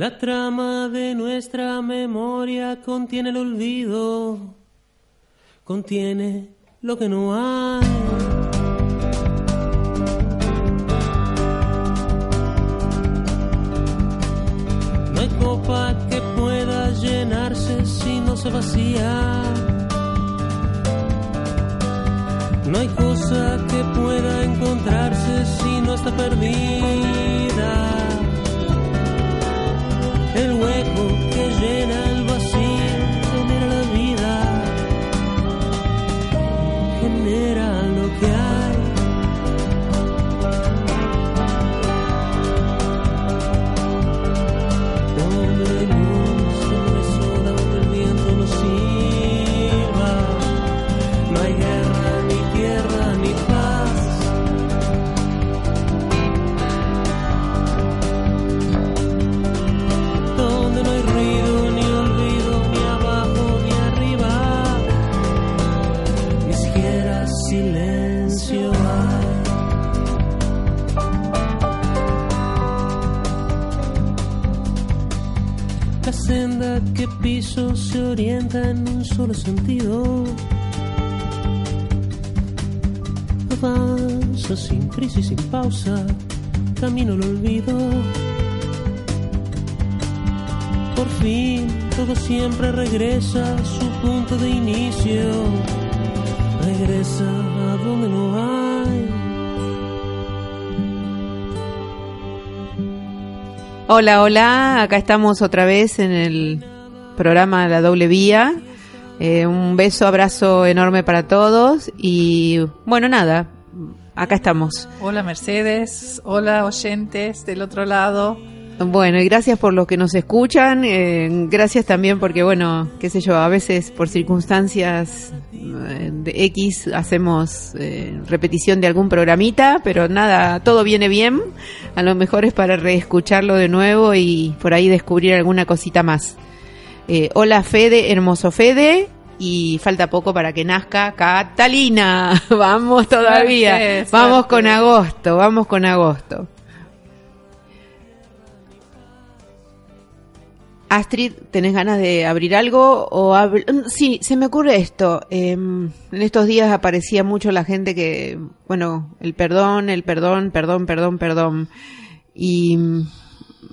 La trama de nuestra memoria contiene el olvido, contiene lo que no hay. No hay copa que pueda llenarse si no se vacía. No hay cosa que pueda encontrarse si no está perdida. Hueco que llena La senda que piso se orienta en un solo sentido. Avanzo sin prisa y sin pausa, camino al olvido. Por fin todo siempre regresa a su punto de inicio. Regresa a donde no hay. Hola, hola, acá estamos otra vez en el programa La Doble Vía. Eh, un beso, abrazo enorme para todos y bueno, nada, acá estamos. Hola Mercedes, hola oyentes del otro lado. Bueno, y gracias por los que nos escuchan, eh, gracias también porque, bueno, qué sé yo, a veces por circunstancias eh, de X hacemos eh, repetición de algún programita, pero nada, todo viene bien, a lo mejor es para reescucharlo de nuevo y por ahí descubrir alguna cosita más. Eh, hola Fede, hermoso Fede, y falta poco para que nazca Catalina, vamos todavía, Suerte, vamos con agosto, vamos con agosto. Astrid, ¿tenés ganas de abrir algo? o abr- Mm, Sí, se me ocurre esto. Eh, en estos días aparecía mucho la gente que, bueno, el perdón, el perdón, perdón, perdón, perdón. Y mm,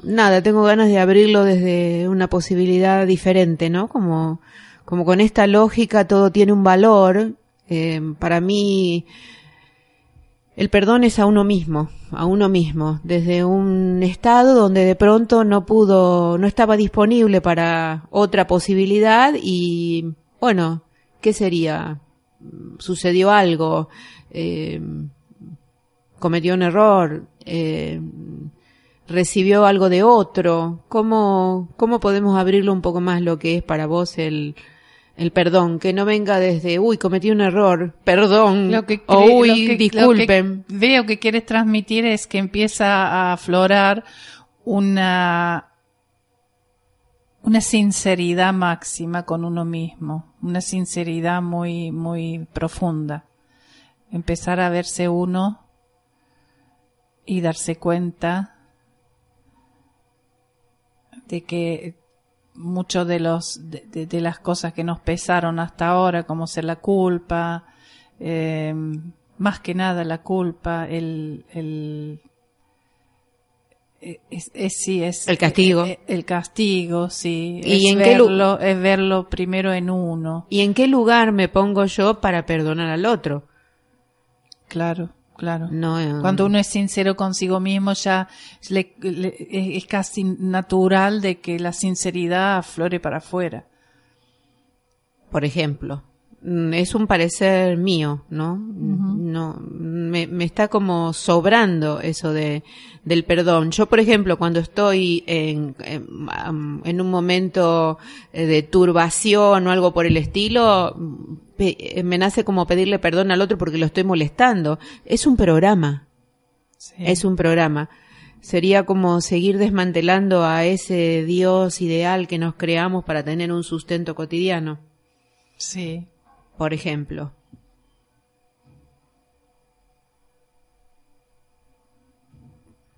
nada, tengo ganas de abrirlo desde una posibilidad diferente, ¿no? Como, como con esta lógica todo tiene un valor. Eh, para mí, el perdón es a uno mismo, a uno mismo, desde un estado donde de pronto no pudo, no estaba disponible para otra posibilidad y, bueno, ¿qué sería? Sucedió algo, eh, cometió un error, eh, recibió algo de otro. ¿Cómo, ¿Cómo podemos abrirlo un poco más lo que es para vos el, el perdón? Que no venga desde, uy, cometí un error, perdón, Lo que o uy, lo que- lo que disculpen. veo que quieres transmitir es que empieza a aflorar una una sinceridad máxima con uno mismo, una sinceridad muy muy profunda. Empezar a verse uno y darse cuenta de que muchos de los de, de- de las cosas que nos pesaron hasta ahora, como ser la culpa, eh, más que nada la culpa, el, el eh, es, es- sí es El castigo. eh, el castigo, sí, ¿Y es en qué verlo, es verlo primero en uno, ¿Y en qué lugar me pongo yo para perdonar al otro? claro, claro. No, eh, Cuando uno es sincero consigo mismo, ya le- le- es casi natural de que la sinceridad aflore para afuera. por ejemplo, mm, es un parecer mío, ¿no? No, me, me está como sobrando eso de, del perdón. Yo, por ejemplo, cuando estoy en, en, un momento eh, de turbación o algo por el estilo, mm, eh, me nace como pedirle perdón al otro porque lo estoy molestando. Es un programa. Sí. Es un programa. Sería como seguir desmantelando a ese Dios ideal que nos creamos para tener un sustento cotidiano, Sí, por ejemplo.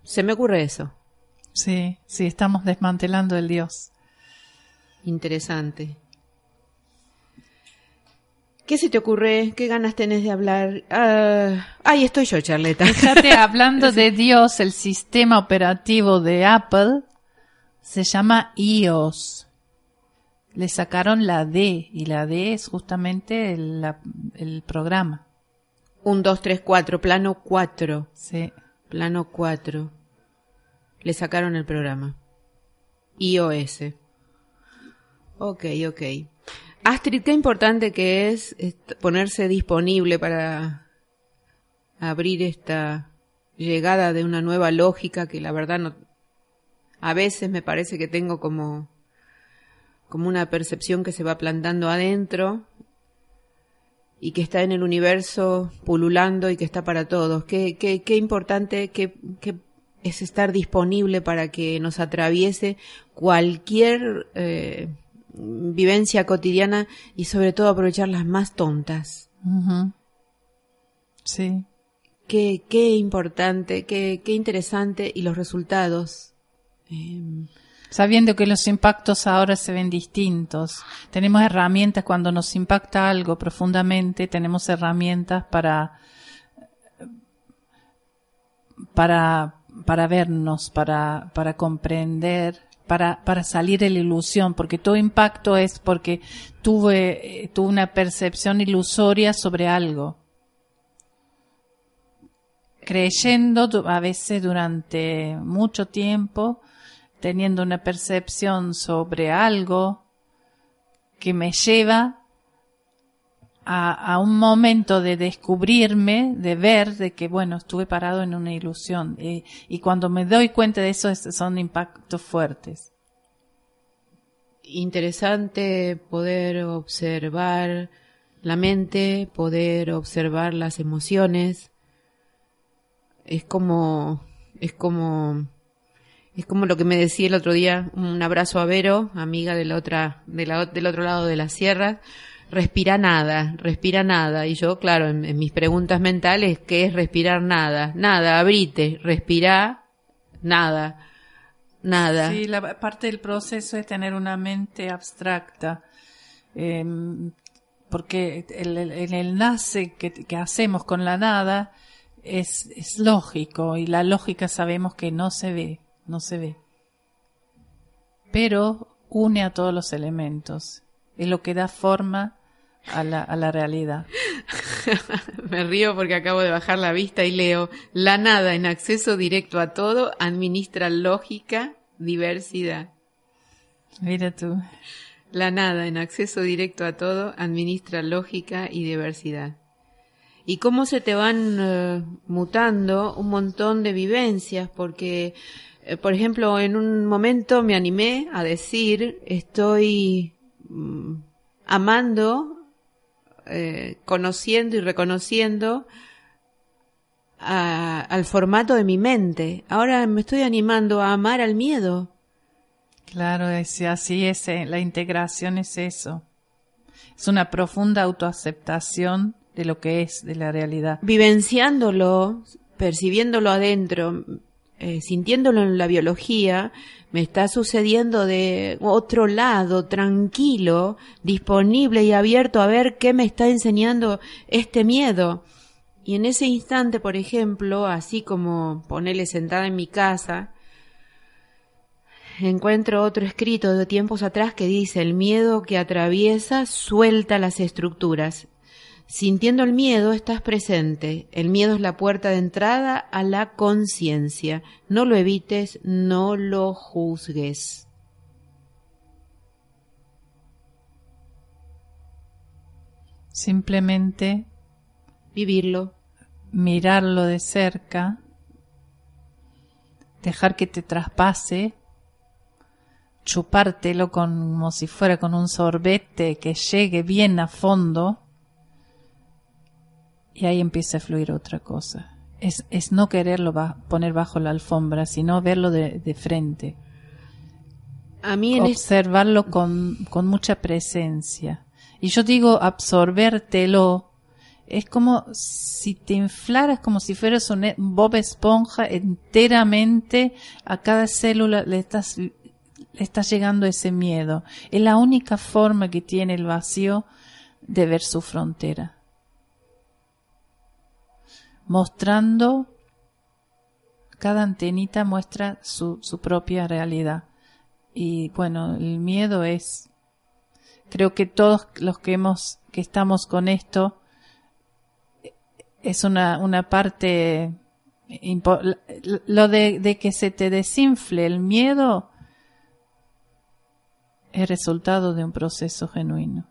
Se me ocurre eso. sí, sí, estamos desmantelando el Dios. Interesante. ¿Qué se te ocurre? ¿Qué ganas tenés de hablar? Ah, ahí estoy yo, Charleta. Fíjate, hablando de Dios, el sistema operativo de Apple se llama iOS. Le sacaron la D y la D es justamente el, la- el programa. Un, dos, tres, cuatro, plano cuatro. Sí, Plano 4. Le sacaron el programa. iOS. Ok, ok. Astrid, qué importante que es ponerse disponible para abrir esta llegada de una nueva lógica que la verdad no, a veces me parece que tengo como, como una percepción que se va plantando adentro y que está en el universo pululando y que está para todos. Qué, qué, qué importante que, que es estar disponible para que nos atraviese cualquier eh, vivencia cotidiana y sobre todo aprovechar las más tontas. Sí, Qué, qué importante, qué, qué interesante y los resultados. Eh, sabiendo que los impactos ahora se ven distintos. Tenemos herramientas cuando nos impacta algo profundamente, tenemos herramientas para para para vernos, para para comprender, para para salir de la ilusión, porque todo impacto es porque tuve tuve una percepción ilusoria sobre algo. Creyendo a veces durante mucho tiempo teniendo una percepción sobre algo que me lleva a, un momento de descubrirme, de ver de que, bueno, estuve parado en una ilusión. Y cuando me doy cuenta de eso, son impactos fuertes. Interesante poder observar la mente, poder observar las emociones. Es como, es como, es como lo que me decía el otro día, un abrazo a Vero, amiga de la otra, del otro lado de la sierra respira nada, respira nada. Y yo, claro, en, mis preguntas mentales, ¿qué es respirar nada? Nada, abrite, respira nada, nada. Sí, la parte del proceso es tener una mente abstracta. Em, porque el, el, nace que, que, hacemos con la nada es, es lógico y la lógica sabemos que no se ve, no se ve. Pero une a todos los elementos. Es lo que da forma a la, a la realidad. Me río porque acabo de bajar la vista y leo, la nada en acceso directo a todo administra lógica, diversidad. Mira tú. La nada en acceso directo a todo administra lógica y diversidad. Y cómo se te van eh, mutando un montón de vivencias, porque, por ejemplo, en un momento me animé a decir, estoy mm, amando eh, conociendo y reconociendo al formato de mi mente. Ahora me estoy animando a amar al miedo. Claro, es, así es, eh, la integración es eso. Es una profunda autoaceptación de lo que es, de la realidad. Vivenciándolo, percibiéndolo adentro, eh, sintiéndolo en la biología, me está sucediendo de otro lado, tranquilo, disponible y abierto a ver qué me está enseñando este miedo. Y en ese instante, por ejemplo, así como ponerle sentada en mi casa, encuentro otro escrito de tiempos atrás que dice, el miedo que atraviesa suelta las estructuras, Sintiendo el miedo estás presente. El miedo es la puerta de entrada a la conciencia. No lo evites, no lo juzgues. Simplemente vivirlo, mirarlo de cerca, dejar que te traspase, chupártelo como si fuera con un sorbete que llegue bien a fondo y ahí empieza a fluir otra cosa. Es, es no quererlo poner bajo la alfombra, sino verlo de, frente. A mí Observarlo con, con mucha presencia. Y yo digo absorbértelo. Es como si te inflaras como si fueras un Bob Esponja enteramente a cada célula le estás, le estás llegando ese miedo. Es la única forma que tiene el vacío de ver su frontera mostrando, cada antenita muestra su, su propia realidad. Y bueno, el miedo es, creo que todos los que hemos, que estamos con esto, es una, una parte, lo de, de que se te desinfle el miedo es resultado de un proceso genuino.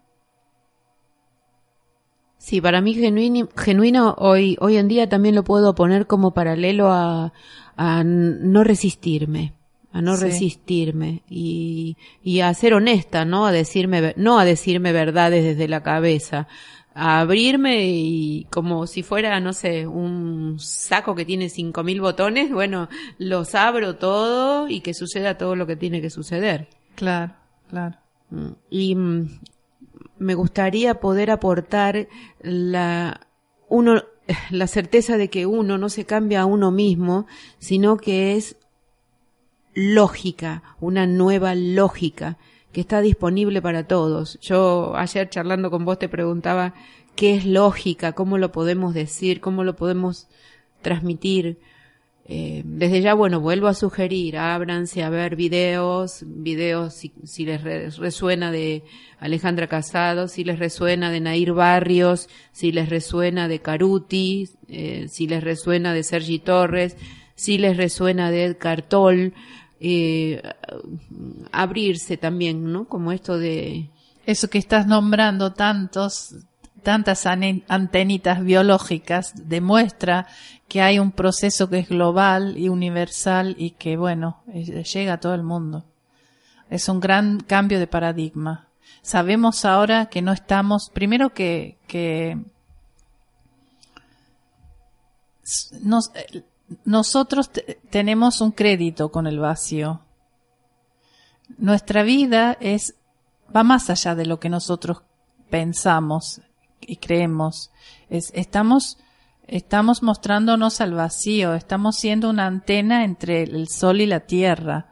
Sí, para mí genuino, genuino hoy, hoy en día también lo puedo poner como paralelo a, a no resistirme, a no resistirme y, y a ser honesta, ¿no? A decirme, no a decirme verdades desde la cabeza, a abrirme y como si fuera, no sé, un saco que tiene cinco mil botones, bueno, los abro todo y que suceda todo lo que tiene que suceder. Claro, claro. Mm, y mm, me gustaría poder aportar la, uno, la certeza de que uno no se cambia a uno mismo, sino que es lógica, una nueva lógica que está disponible para todos. Yo ayer charlando con vos te preguntaba qué es lógica, cómo lo podemos decir, cómo lo podemos transmitir. Eh, desde ya, bueno, vuelvo a sugerir, ábranse a ver videos, videos si, les resuena de Alejandra Casado, si les resuena de Nair Barrios, si les resuena de Caruti, eh, si les resuena de Sergi Torres, si les resuena de Ed Cartol, eh, abrirse también, ¿no? Como esto de... Eso que estás nombrando tantos, tantas antenitas biológicas demuestra que hay un proceso que es global y universal y que, bueno, eh, llega a todo el mundo. Es un gran cambio de paradigma. Sabemos ahora que no estamos, primero que, que eh, nosotros te- tenemos un crédito con el vacío. Nuestra vida es, va más allá de lo que nosotros pensamos y creemos. Es- estamos, estamos mostrándonos al vacío, estamos siendo una antena entre el sol y la tierra.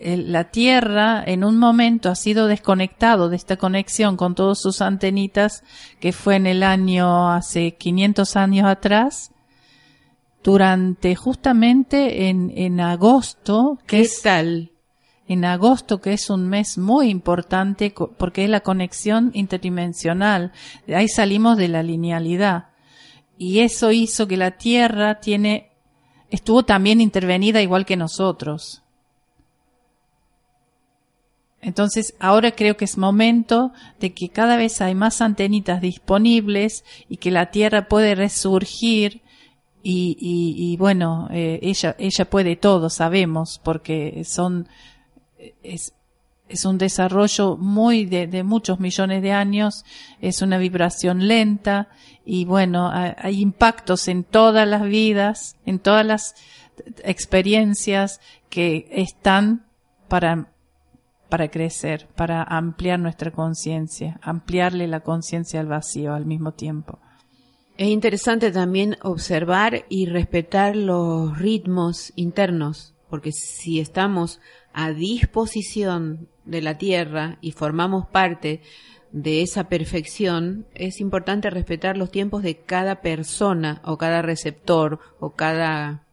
La tierra en un momento ha sido desconectado de esta conexión con todas sus antenitas que fue en el año hace 500 años atrás durante justamente en, en agosto que ¿Qué es tal? En agosto, que es un mes muy importante porque es la conexión interdimensional. Ahí salimos de la linealidad. Y eso hizo que la Tierra tiene, estuvo también intervenida igual que nosotros. Entonces, ahora creo que es momento de que cada vez hay más antenitas disponibles y que la Tierra puede resurgir y, y, y bueno, eh, ella, ella puede todo, sabemos, porque son, es, es un desarrollo muy de, de muchos millones de años, es una vibración lenta y bueno, hay, impactos en todas las vidas, en todas las experiencias que están para, para crecer, para ampliar nuestra conciencia, ampliarle la conciencia al vacío al mismo tiempo. Es interesante también observar y respetar los ritmos internos, porque si estamos a disposición de la Tierra y formamos parte de esa perfección, es importante respetar los tiempos de cada persona o cada receptor o cada,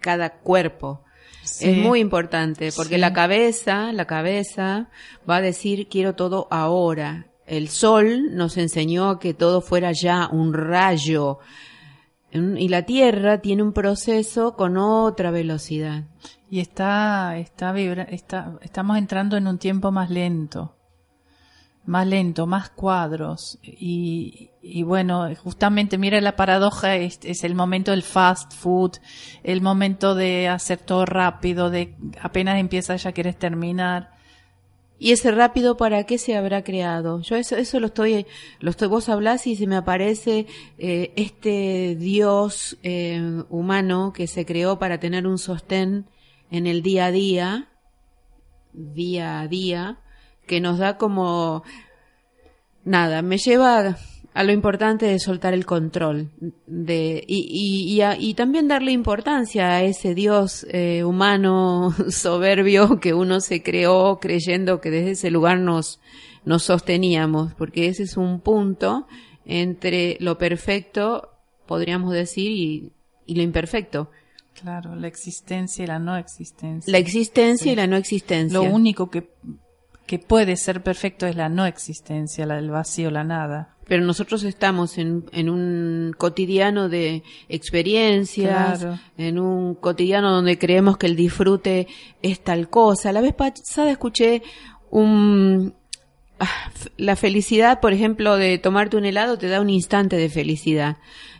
cada cuerpo. Sí. Es muy importante porque Sí. la cabeza, la cabeza va a decir quiero todo ahora. El sol nos enseñó que todo fuera ya un rayo. Y la Tierra tiene un proceso con otra velocidad. Y está, está, vibra- está, estamos entrando en un tiempo más lento, más lento, más cuadros. Y, y bueno, justamente mira la paradoja, es, es el momento del fast food, el momento de hacer todo rápido, de apenas empieza ya quieres terminar. ¿Y ese rápido para qué se habrá creado? Yo eso, eso lo estoy, lo estoy, vos hablás y se me aparece eh, este Dios eh, humano que se creó para tener un sostén en el día a día, día a día, que nos da como nada, me lleva a lo importante de soltar el control de y, y, y, a- y también darle importancia a ese Dios eh, humano soberbio que uno se creó creyendo que desde ese lugar nos nos sosteníamos porque ese es un punto entre lo perfecto podríamos decir y, y lo imperfecto Claro, la existencia y la no existencia. la existencia Sí. y la no existencia Lo único que, que puede ser perfecto es la no existencia, la del vacío, la nada. pero nosotros estamos en, en un cotidiano de experiencias, Claro. en un cotidiano donde creemos que el disfrute es tal cosa. La vez pasada escuché un, ah, la felicidad, por ejemplo, de tomarte un helado te da un instante de felicidad.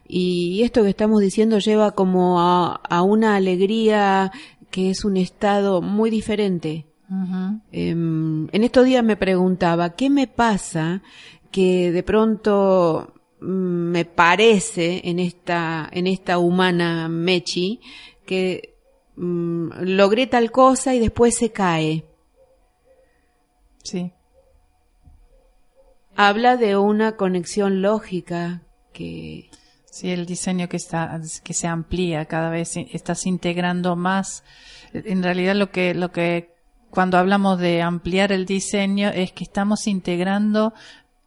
Y esto que estamos diciendo lleva como a, a una alegría que es un estado muy diferente. Em, en estos días me preguntaba, ¿qué me pasa que de pronto mm, me parece en esta, en esta humana Mechi que mm, logré tal cosa y después se cae? Sí. Habla de una conexión lógica que Sí, el diseño que está, que se amplía cada vez, estás integrando más. En realidad lo que, lo que, cuando hablamos de ampliar el diseño es que estamos integrando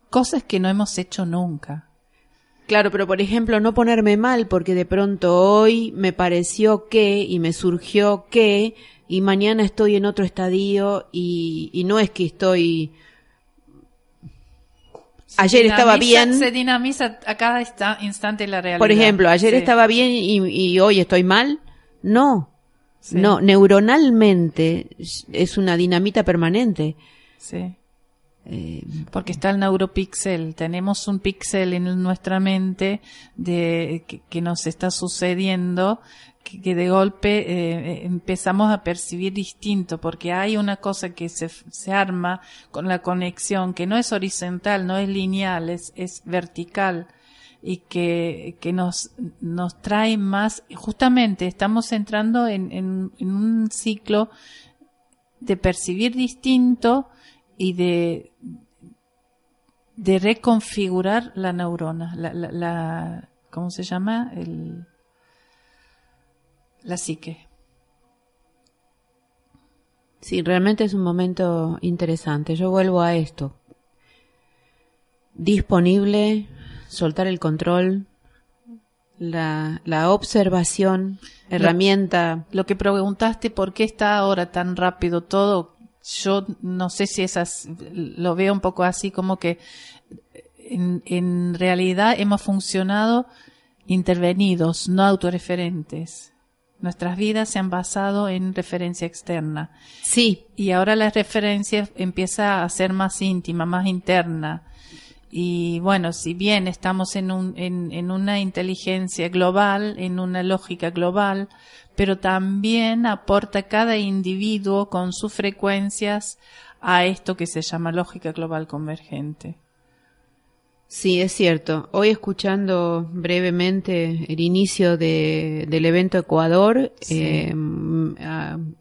cosas que no hemos hecho nunca. Claro, pero por ejemplo, no ponerme mal porque de pronto hoy me pareció que y me surgió que y mañana estoy en otro estadio y, y no es que estoy... Ayer estaba bien, Se dinamiza a cada instante la realidad. por ejemplo, ayer Sí, estaba bien y, y hoy estoy mal. No, sí, no, neuronalmente es una dinamita permanente. Sí. Eh, Porque está el neuropixel, tenemos un píxel en nuestra mente de que, que nos está sucediendo, que, que de golpe eh, empezamos a percibir distinto, porque hay una cosa que se, se arma con la conexión, que no es horizontal, no es lineal, es, es vertical y que, que nos, nos trae más, justamente estamos entrando en, en, en un ciclo de percibir distinto y de, de reconfigurar la neurona, la, la, la ¿cómo se llama? El, la psique. Sí, realmente es un momento interesante. Yo vuelvo a esto. Disponible, soltar el control, la, la observación, herramienta. Lo que preguntaste, ¿por qué está ahora tan rápido todo? Yo no sé si es así, lo veo un poco así como que en, en realidad hemos funcionado intervenidos, no autorreferentes. Nuestras vidas se han basado en referencia externa. Sí, Y ahora la referencia empieza a ser más íntima, más interna. Y bueno, si bien estamos en, un, en, una inteligencia global, en una lógica global, pero también aporta cada individuo con sus frecuencias a esto que se llama lógica global convergente. Sí, es cierto. Hoy escuchando brevemente el inicio de, del evento Ecuador, Sí. eh,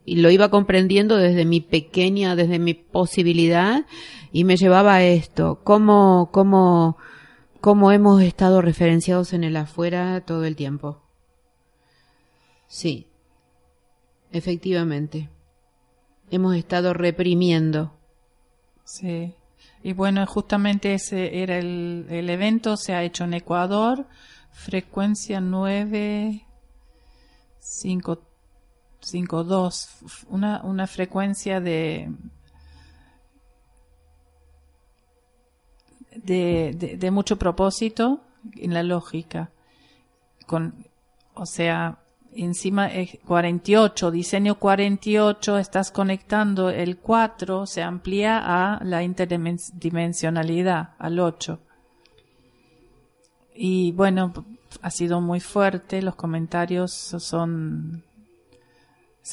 y lo iba comprendiendo desde mi pequeña, desde mi posibilidad, y me llevaba a esto. Cómo, cómo, cómo hemos estado referenciados en el afuera todo el tiempo. Sí, efectivamente. Hemos estado reprimiendo. Sí. Y bueno, justamente ese era el, el evento, se ha hecho en Ecuador, frecuencia 9, 5, 5, 2, una, una frecuencia de, de, de, de mucho propósito en la lógica. Con, o sea, encima es 48, diseño 48, estás conectando el 4, se amplía a la interdimensionalidad, al 8. Y bueno, ha sido muy fuerte, los comentarios son...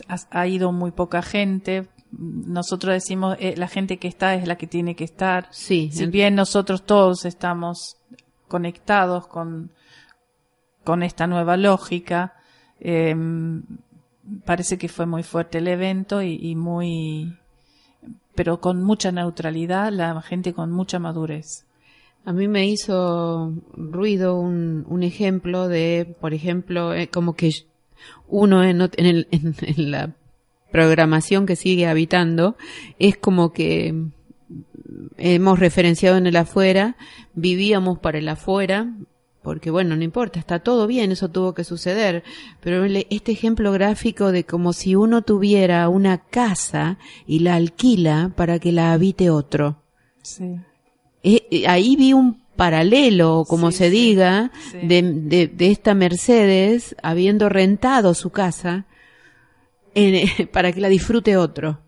Ha, ha ido muy poca gente. Nosotros decimos, eh, la gente que está es la que tiene que estar. Sí, Si en- bien nosotros todos estamos conectados con, con esta nueva lógica, eh, parece que fue muy fuerte el evento y, muy, pero con mucha neutralidad, la gente con mucha madurez. A mí me hizo ruido un, un ejemplo de, por ejemplo, eh, como que uno en, en, el- en- la programación que sigue habitando es como que hemos referenciado en el afuera, vivíamos para el afuera, porque bueno, no importa, está todo bien, eso tuvo que suceder, pero este ejemplo gráfico de como si uno tuviera una casa y la alquila para que la habite otro. Sí. Eh, eh, ahí vi un paralelo, como Sí, se sí, diga, sí. De, de, de esta Mercedes habiendo rentado su casa en, para que la disfrute otro.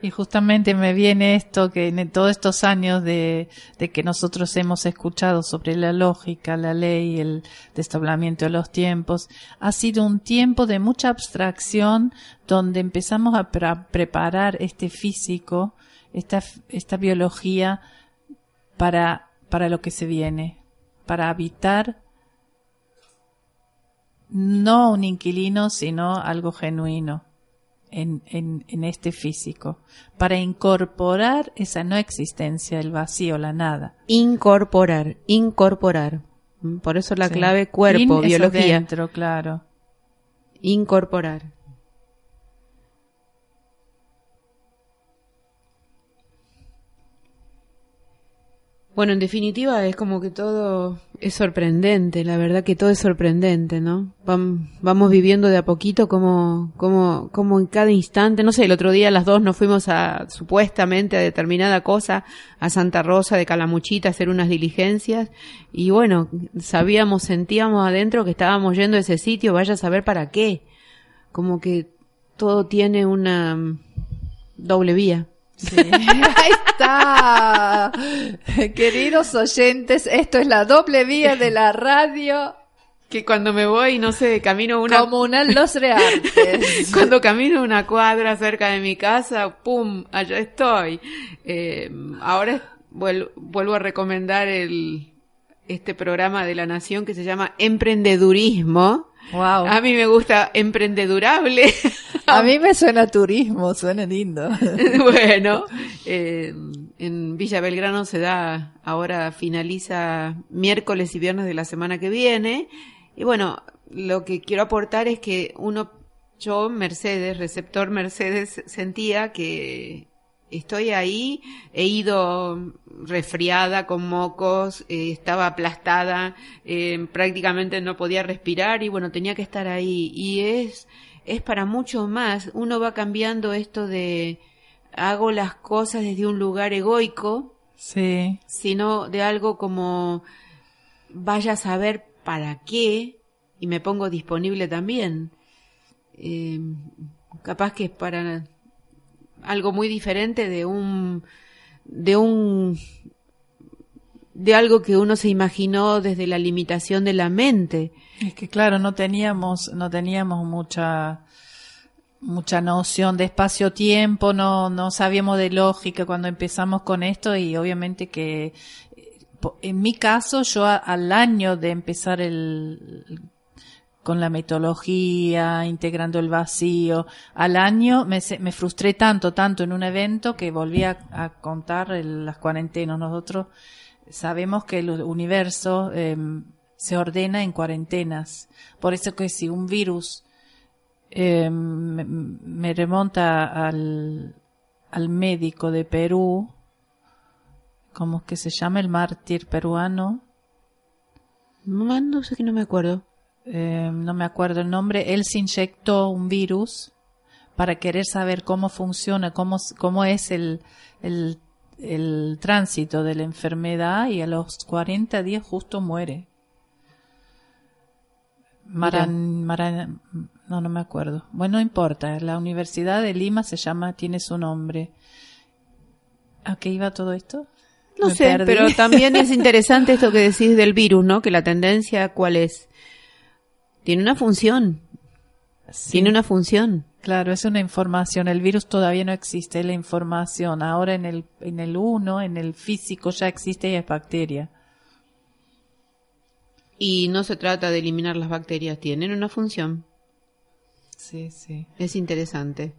Y justamente me viene esto que en todos estos años de, de que nosotros hemos escuchado sobre la lógica, la ley, el desdoblamiento de los tiempos, ha sido un tiempo de mucha abstracción donde empezamos a preparar este físico, esta, esta biología para, para lo que se viene, para habitar no un inquilino, sino algo genuino en, en, en este físico, para incorporar esa no existencia, el vacío, la nada. Incorporar, incorporar. Mm, Por eso la Sí. clave cuerpo, In biología. adentro, claro. Incorporar. Bueno, en definitiva es como que todo es sorprendente, la verdad que todo es sorprendente, ¿no? Vam- Vamos viviendo de a poquito como, como, como en cada instante, no sé, el otro día las dos nos fuimos a, supuestamente a determinada cosa, a Santa Rosa de Calamuchita a hacer unas diligencias, y bueno, sabíamos, sentíamos adentro que estábamos yendo a ese sitio, vaya a saber para qué como que todo tiene una doble vía. Sí, ahí está. Queridos oyentes, esto es la doble vía de la radio Que cuando me voy, no sé, camino una... comunal Los Reartes. Cuando camino una cuadra cerca de mi casa, ¡pum! Allá estoy. Eh, ahora vuel- vuelvo a recomendar el, este programa de la Nación que se llama Emprendedurismo. Wow. A mí me gusta Emprendedurable. A mí me suena turismo, suena lindo. bueno, eh, en Villa Belgrano se da, ahora finaliza miércoles y viernes de la semana que viene. Y bueno, lo que quiero aportar es que uno, yo, Mercedes, receptor Mercedes, sentía que estoy ahí, he ido resfriada con mocos, eh, estaba aplastada, eh, prácticamente no podía respirar y bueno, tenía que estar ahí. Y es, es para mucho más. Uno va cambiando esto de hago las cosas desde un lugar egoico, Sí. sino de algo como vaya a saber para qué y me pongo disponible también. Eh, capaz que es para algo muy diferente de un de un de algo que uno se imaginó desde la limitación de la mente. Es que claro, no teníamos, no teníamos mucha, mucha noción de espacio-tiempo, no, no sabíamos de lógica cuando empezamos con esto y obviamente que eh, en mi caso yo al año de empezar el con la metodología, integrando el vacío, al año me, me frustré tanto, tanto en un evento que volví a, contar las cuarentenas. Nosotros sabemos que el universo eh, se ordena en cuarentenas. Por eso que si un virus me, me remonta al, al médico de Perú, ¿cómo es que se llama el mártir peruano? No, no sé que no me acuerdo. Eh, no me acuerdo el nombre, él se inyectó un virus para querer saber cómo funciona, cómo, cómo es el, el, el tránsito de la enfermedad y a los 40 días justo muere. Maran, Maran- no, no me acuerdo. Bueno, no importa. La Universidad de Lima se llama, tiene su nombre. ¿A qué iba todo esto? No Me sé, perdí. pero también es interesante esto que decís del virus, ¿no? Que la tendencia, ¿cuál es? Tiene una función. Sí. Tiene una función. Claro, es una información. El virus todavía no existe, es la información. Ahora en el, en el uno, en el físico ya existe y es bacteria. Y no se trata de eliminar las bacterias, tienen una función. Sí, sí. Es interesante.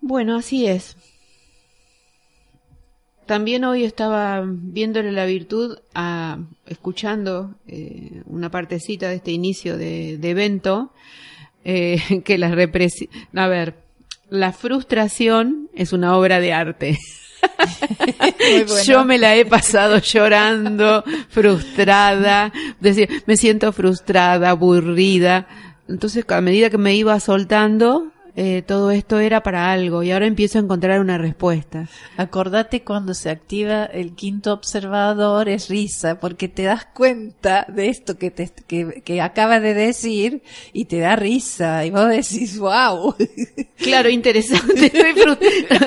Bueno, así es. También hoy estaba viéndole la virtud a escuchando eh, una partecita de este inicio de, de evento eh, que la represi a ver la frustración es una obra de arte bueno. yo me la he pasado llorando, frustrada, decir, me siento frustrada, aburrida. Entonces, a medida que me iba soltando, eh, todo esto era para algo y ahora empiezo a encontrar una respuesta. Acordate cuando se activa el quinto observador, es risa, porque te das cuenta de esto que, te, que, que acaba de decir y te da risa. Y vos decís, wow. Claro, interesante. Estoy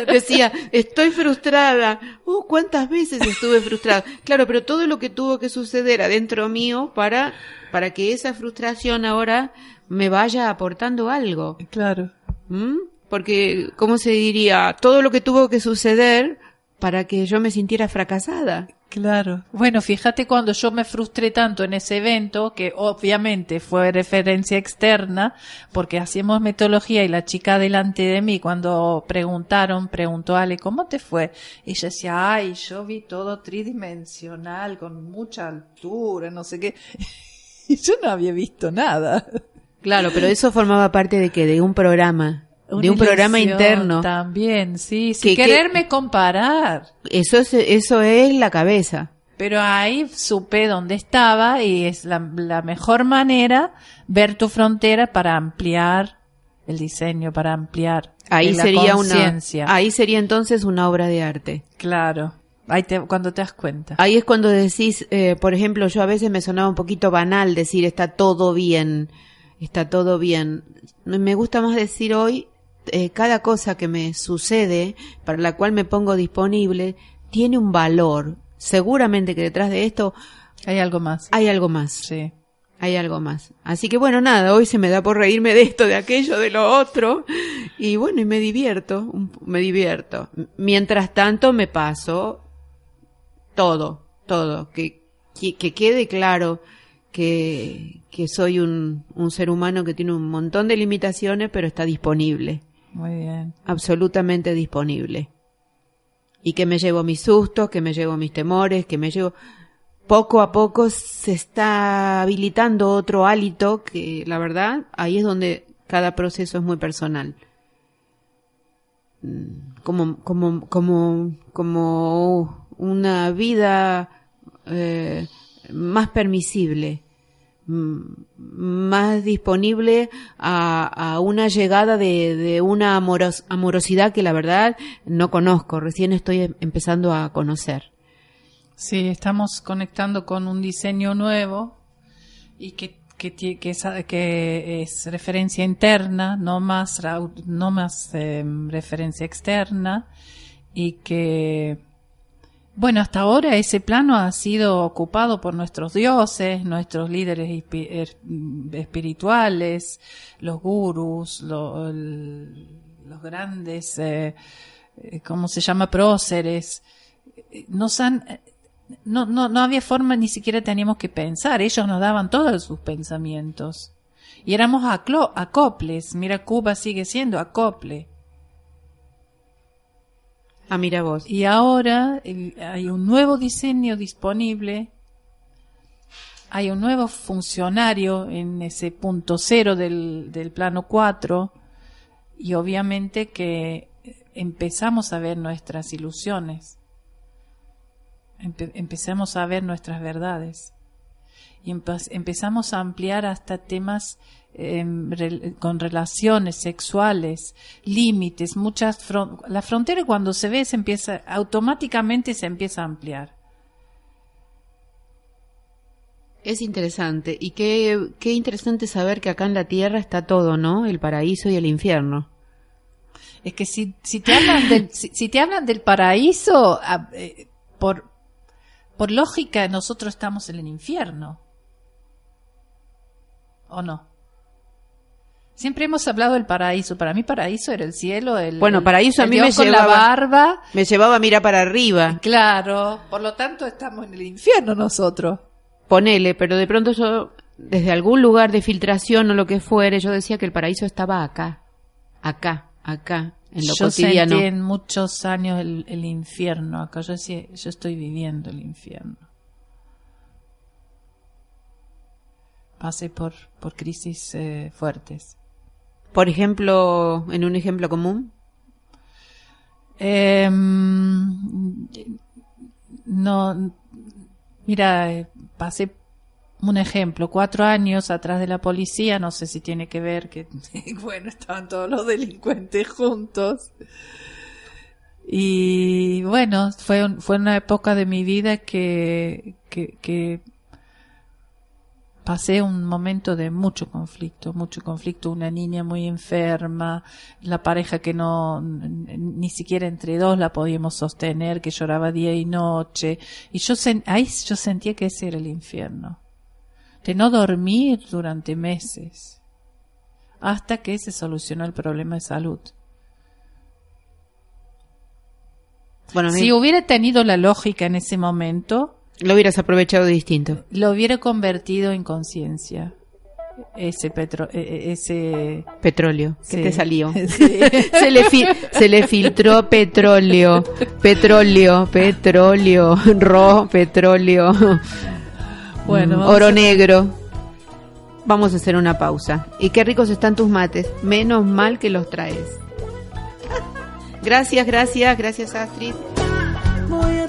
Decía, estoy frustrada. Oh, cuántas veces estuve frustrada. Claro, pero todo lo que tuvo que suceder adentro mío para, para que esa frustración ahora me vaya aportando algo. claro. ¿Mm? Porque, ¿cómo se diría? Todo lo que tuvo que suceder para que yo me sintiera fracasada. Claro. Bueno, fíjate cuando yo me frustré tanto en ese evento, que obviamente fue referencia externa, porque hacíamos metodología y la chica delante de mí, cuando preguntaron, preguntó Ale, ¿cómo te fue? Ella decía, ay, yo vi todo tridimensional, con mucha altura, no sé qué. Y yo no había visto nada. Claro, pero eso formaba parte de que de un programa, de un programa interno. También, sí, sin que- quererme comparar. Eso es, eso es la cabeza. Pero ahí supe dónde estaba y es la, la mejor manera ver tu frontera para ampliar el diseño, para ampliar Ahí la sería una, ahí sería entonces una obra de arte. Claro, ahí te, cuando te das cuenta. Ahí es cuando decís, eh, por ejemplo, yo a veces me sonaba un poquito banal decir está todo bien, está todo bien. Me gusta más decir hoy eh, cada cosa que me sucede, para la cual me pongo disponible, tiene un valor. Seguramente que detrás de esto Hay algo más. hay algo más. Sí. Hay algo más. Así que bueno, nada, hoy se me da por reírme de esto, de aquello, de lo otro. Y bueno, y me divierto, me divierto. Mientras tanto me paso todo, todo. Que, que, que quede claro que, que soy un, un ser humano que tiene un montón de limitaciones, pero está disponible. Muy bien. absolutamente disponible. Y que me llevo mis sustos, que me llevo mis temores, que me llevo... Poco a poco se está habilitando otro hálito que, la verdad, ahí es donde cada proceso es muy personal. Mm, Como, como, como, como una vida eh, más permisible, más disponible a, a una llegada de, de una amoros- amorosidad que la verdad no conozco, recién estoy em- empezando a conocer. Sí, estamos conectando con un diseño nuevo y que, que, que, es, referencia interna, no más, no más eh, referencia externa y que, bueno, hasta ahora ese plano ha sido ocupado por nuestros dioses, nuestros líderes er- espirituales, los gurús, lo- el- los grandes, eh, eh, ¿cómo se llama? Próceres. Nos han, no, no, no había forma, ni siquiera teníamos que pensar. Ellos nos daban todos sus pensamientos. Y éramos acoples. Mira, Cuba sigue siendo acople. Ah, mira vos. Y ahora hay un nuevo diseño disponible. Hay un nuevo funcionario en ese punto cero del, del plano 4. Y obviamente que empezamos a ver nuestras ilusiones. Empe- empezamos a ver nuestras verdades. Y empe- empezamos a ampliar hasta temas em, con relaciones sexuales, límites, muchas fron- la frontera cuando se ve se empieza automáticamente se empieza a ampliar. Es interesante. Y qué, qué interesante saber que acá en la tierra está todo, ¿no? El paraíso y el infierno. Es que si, si te hablan del si, si te hablan del paraíso ah, eh, por por lógica nosotros estamos en el infierno. ¿O no? Siempre hemos hablado del paraíso. Para mí paraíso era el cielo, el Bueno, el- paraíso a mí Dios me con la llevaba- barba. Me llevaba a mirar para arriba. Claro, por lo tanto estamos en el infierno nosotros. Ponele, pero de pronto yo, desde algún lugar de filtración o lo que fuere, yo decía que el paraíso estaba acá. Acá, acá, en lo yo cotidiano. sentí en muchos años el, el infierno acá. Yo decía, yo estoy viviendo el infierno. Pasé por, por crisis eh, fuertes. Por ejemplo, en un ejemplo común. Em, no, mira, eh, pasé un ejemplo, cuatro años atrás de la policía, no sé si tiene que ver que, bueno, estaban todos los delincuentes juntos. Y bueno, fue, fue una época de mi vida que, que pasé un momento de mucho conflicto, mucho conflicto, una niña muy enferma, la pareja que no, ni siquiera entre dos la podíamos sostener, que lloraba día y noche, y yo sen- ahí yo sentía que ese era el infierno, de no dormir durante meses, hasta que se solucionó el problema de salud. Bueno, Si hubiera tenido la lógica en ese momento, lo hubieras aprovechado distinto. lo hubiera convertido en conciencia. Ese petro, e- e- ese Petróleo. ¿Qué Sí. te salió? Sí. se, le fi- se le filtró petróleo. Petróleo, petróleo, ro, petróleo. Bueno, Mm, vamos oro a- negro. Vamos a hacer una pausa. Y qué ricos están tus mates. Menos mal que los traes. Gracias, gracias, gracias Astrid. Voy a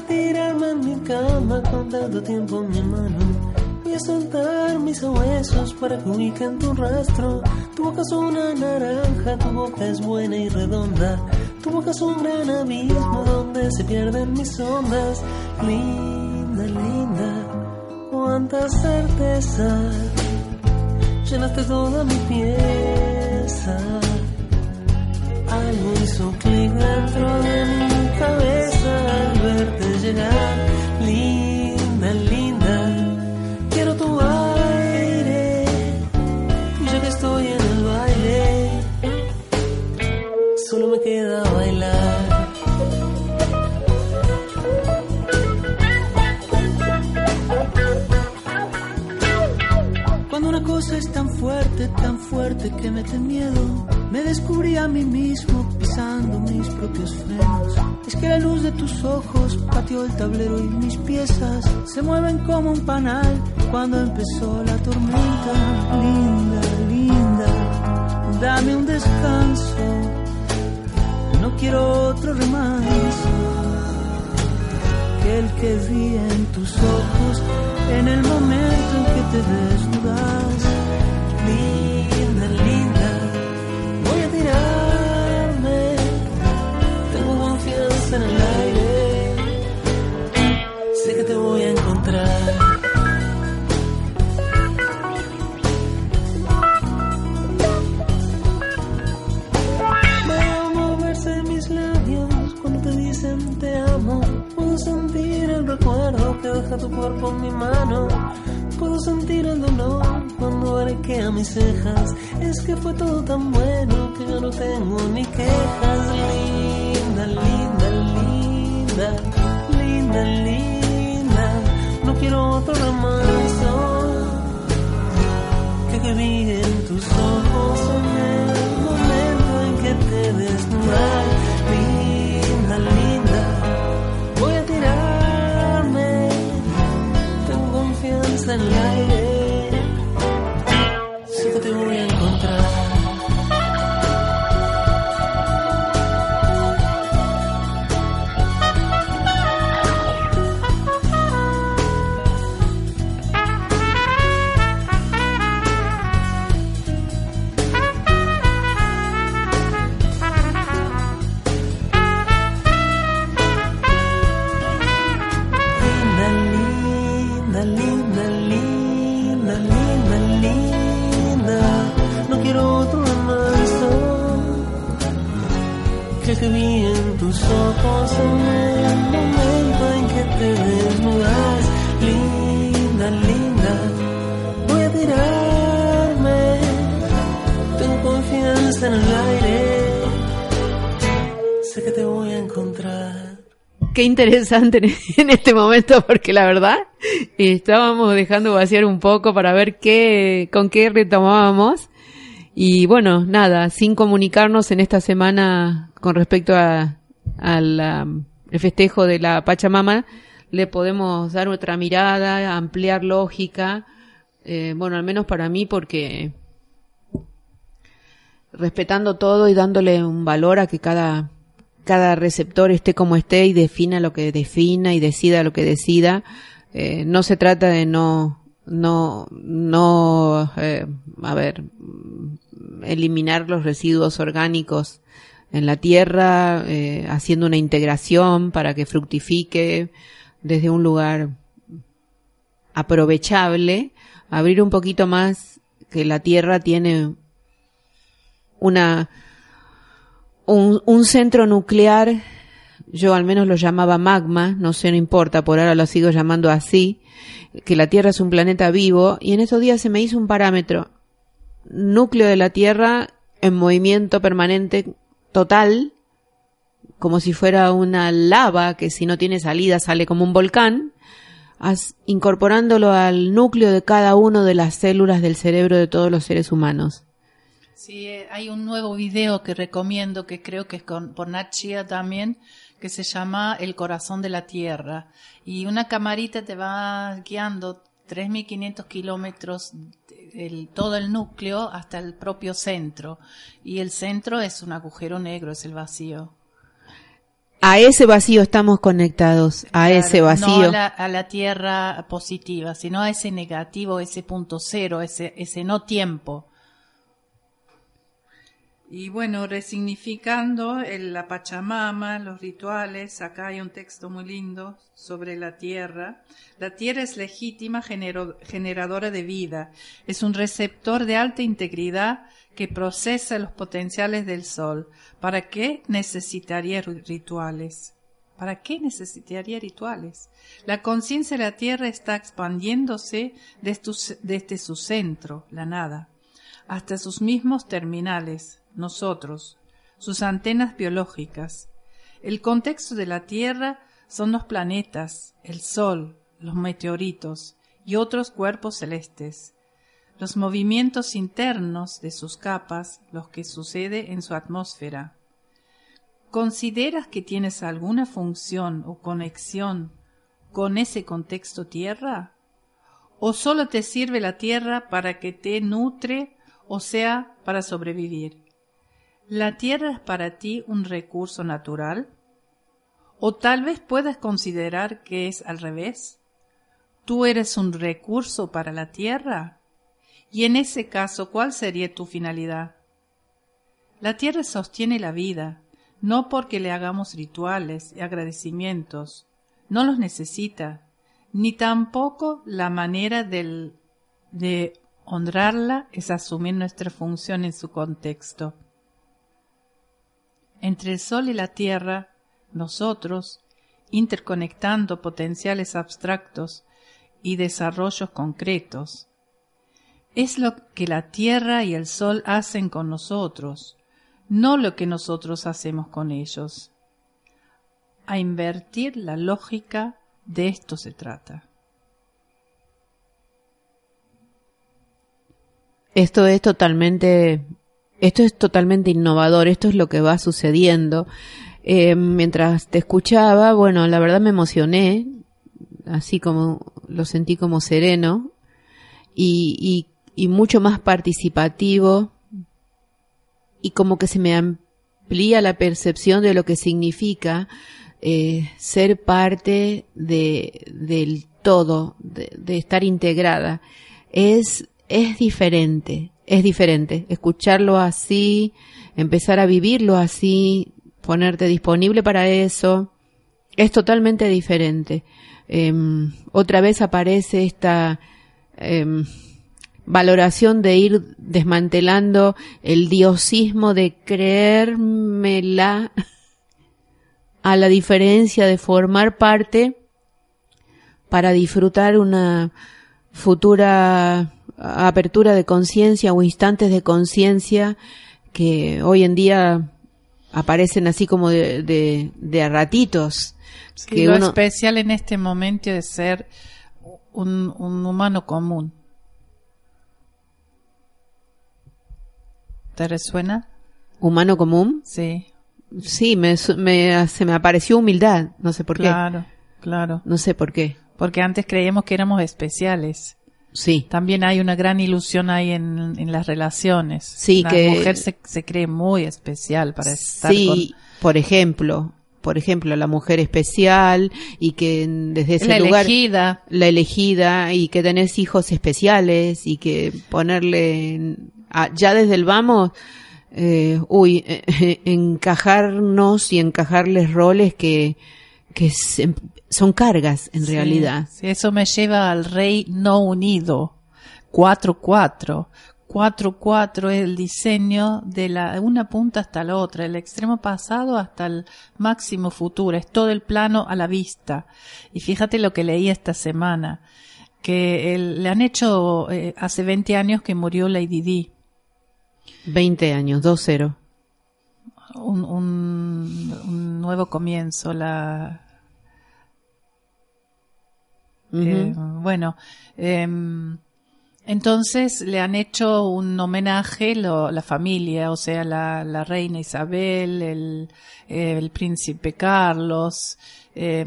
cama con tanto tiempo en mi mano. Voy a soltar mis huesos para que ubiquen tu rastro. Tu boca es una naranja, tu boca es buena y redonda. Tu boca es un gran abismo donde se pierden mis ondas. Linda, linda, cuánta certeza. Llenaste toda mi pieza. Hizo clic dentro de mi cabeza al verte llegar. Linda, linda, quiero tu aire. Y ya que estoy en el baile, solo me queda tan fuerte, tan fuerte que mete miedo, me descubrí a mí mismo pisando mis propios frenos. Es que la luz de tus ojos pateó el tablero y mis piezas se mueven como un panal cuando empezó la tormenta. Linda, linda, dame un descanso. No quiero otro remanso que el que vi en tus ojos en el momento en que te desnudas. En el aire. Sé que te voy a encontrar. Veo moverse mis labios cuando te dicen te amo. Puedo sentir el recuerdo que deja tu cuerpo en mi mano. Puedo sentir el dolor cuando arquea mis cejas. Es que fue todo tan bueno que yo no tengo ni quejas. Linda, linda, linda, linda. No quiero otro remanso que que vi en tus ojos en el momento en que te desnudas. Linda, linda, voy a tirarme. Tengo confianza en el aire. Qué interesante en- este momento porque la verdad estábamos dejando vaciar un poco para ver qué, con qué retomábamos. Y bueno, nada, sin comunicarnos en esta semana con respecto a, al el festejo de la Pachamama, le podemos dar otra mirada, ampliar lógica, eh, bueno, al menos para mí porque respetando todo y dándole un valor a que cada cada receptor esté como esté y defina lo que defina y decida lo que decida. Eh, no se trata de no, no, no, eh, a ver, eliminar los residuos orgánicos en la tierra, eh, haciendo una integración para que fructifique desde un lugar aprovechable, abrir un poquito más que la tierra tiene una, un, un centro nuclear, yo al menos lo llamaba magma, no sé, no importa, por ahora lo sigo llamando así, que la Tierra es un planeta vivo, y en esos días se me hizo un parámetro, núcleo de la Tierra en movimiento permanente total, como si fuera una lava que si no tiene salida sale como un volcán, incorporándolo al núcleo de cada una de las células del cerebro de todos los seres humanos. Sí, eh, hay un nuevo video que recomiendo, que creo que es con, por Nat Chia también, que se llama El corazón de la Tierra. Y una camarita te va guiando 3.500 kilómetros, el, todo el núcleo hasta el propio centro. Y el centro es un agujero negro, es el vacío. A ese vacío estamos conectados, a ese vacío. No a la, a la Tierra positiva, sino a ese negativo, ese punto cero, ese, ese no tiempo. Y bueno, resignificando el- la Pachamama, los rituales, acá hay un texto muy lindo sobre la tierra. La tierra es legítima generadora de vida, es un receptor de alta integridad que procesa los potenciales del Sol. ¿Para qué necesitaría rituales? ¿Para qué necesitaría rituales? La conciencia de la Tierra está expandiéndose desde, su centro, la nada, hasta sus mismos terminales, nosotros, sus antenas biológicas. El contexto de la Tierra son los planetas, el Sol, los meteoritos y otros cuerpos celestes, los movimientos internos de sus capas, los que sucede en su atmósfera. ¿Consideras que tienes alguna función o conexión con ese contexto Tierra? ¿O solo te sirve la Tierra para que te nutre o sea para sobrevivir? ¿La Tierra es para ti un recurso natural? ¿O tal vez puedas considerar que es al revés? ¿Tú eres un recurso para la Tierra? Y en ese caso, ¿cuál sería tu finalidad? La Tierra sostiene la vida, no porque le hagamos rituales y agradecimientos, no los necesita, ni tampoco la manera del, de honrarla es asumir nuestra función en su contexto. Entre el Sol y la Tierra, nosotros, interconectando potenciales abstractos y desarrollos concretos, es lo que la tierra y el sol hacen con nosotros, no lo que nosotros hacemos con ellos. A invertir la lógica de esto se trata. Esto es totalmente, esto es totalmente innovador, esto es lo que va sucediendo. Eh, mientras te escuchaba, bueno, la verdad me emocioné, así como lo sentí como sereno y, y y mucho más participativo y como que se me amplía la percepción de lo que significa eh, ser parte de, del todo, de, de, estar integrada. Es, es diferente, es diferente. Escucharlo así, empezar a vivirlo así, ponerte disponible para eso, es totalmente diferente. Eh, otra vez aparece esta, eh, valoración de ir desmantelando el diosismo de creérmela a la diferencia de formar parte para disfrutar una futura apertura de conciencia o instantes de conciencia que hoy en día aparecen así como de, de, de a ratitos. que lo especial en este momento es ser un, un humano común ¿Te resuena? ¿Humano común? Sí. Sí, me, me, se me apareció humildad, no sé por qué. Claro, claro. No sé por qué. Porque antes creíamos que éramos especiales. Sí. También hay una gran ilusión ahí en, en las relaciones. Sí, la que... mujer se, se, cree muy especial para estar Sí, por ejemplo, por ejemplo, la mujer especial y que desde ese la lugar elegida. la elegida y que tenés hijos especiales y que ponerle ya desde el vamos, eh, uy, eh, encajarnos y encajarles roles que, que son cargas en sí, realidad. Sí, eso me lleva al rey no unido. 4-4. 4-4 es el diseño de la una punta hasta la otra, el extremo pasado hasta el máximo futuro, es todo el plano a la vista. Y fíjate lo que leí esta semana, que el, le han hecho eh, hace 20 años que murió Lady Di 20 años, 2-0. Un, un, un, nuevo comienzo, la... Eh, bueno, eh, entonces le han hecho un homenaje lo, la familia, o sea, la, la reina Isabel, el, el príncipe Carlos, eh,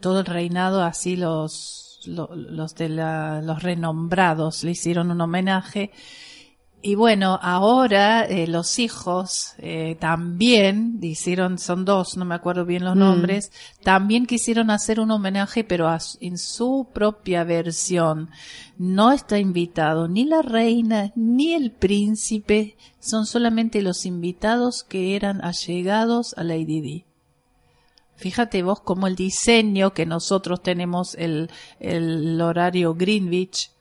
todo el reinado, así los, los, los de la, los renombrados le hicieron un homenaje y bueno, ahora eh, los hijos eh, también hicieron, son dos, no me acuerdo bien los mm. nombres, también quisieron hacer un homenaje, pero a, en su propia versión. No está invitado ni la reina ni el príncipe, son solamente los invitados que eran allegados a Lady Di. Fíjate vos como el diseño que nosotros tenemos el, el horario Greenwich,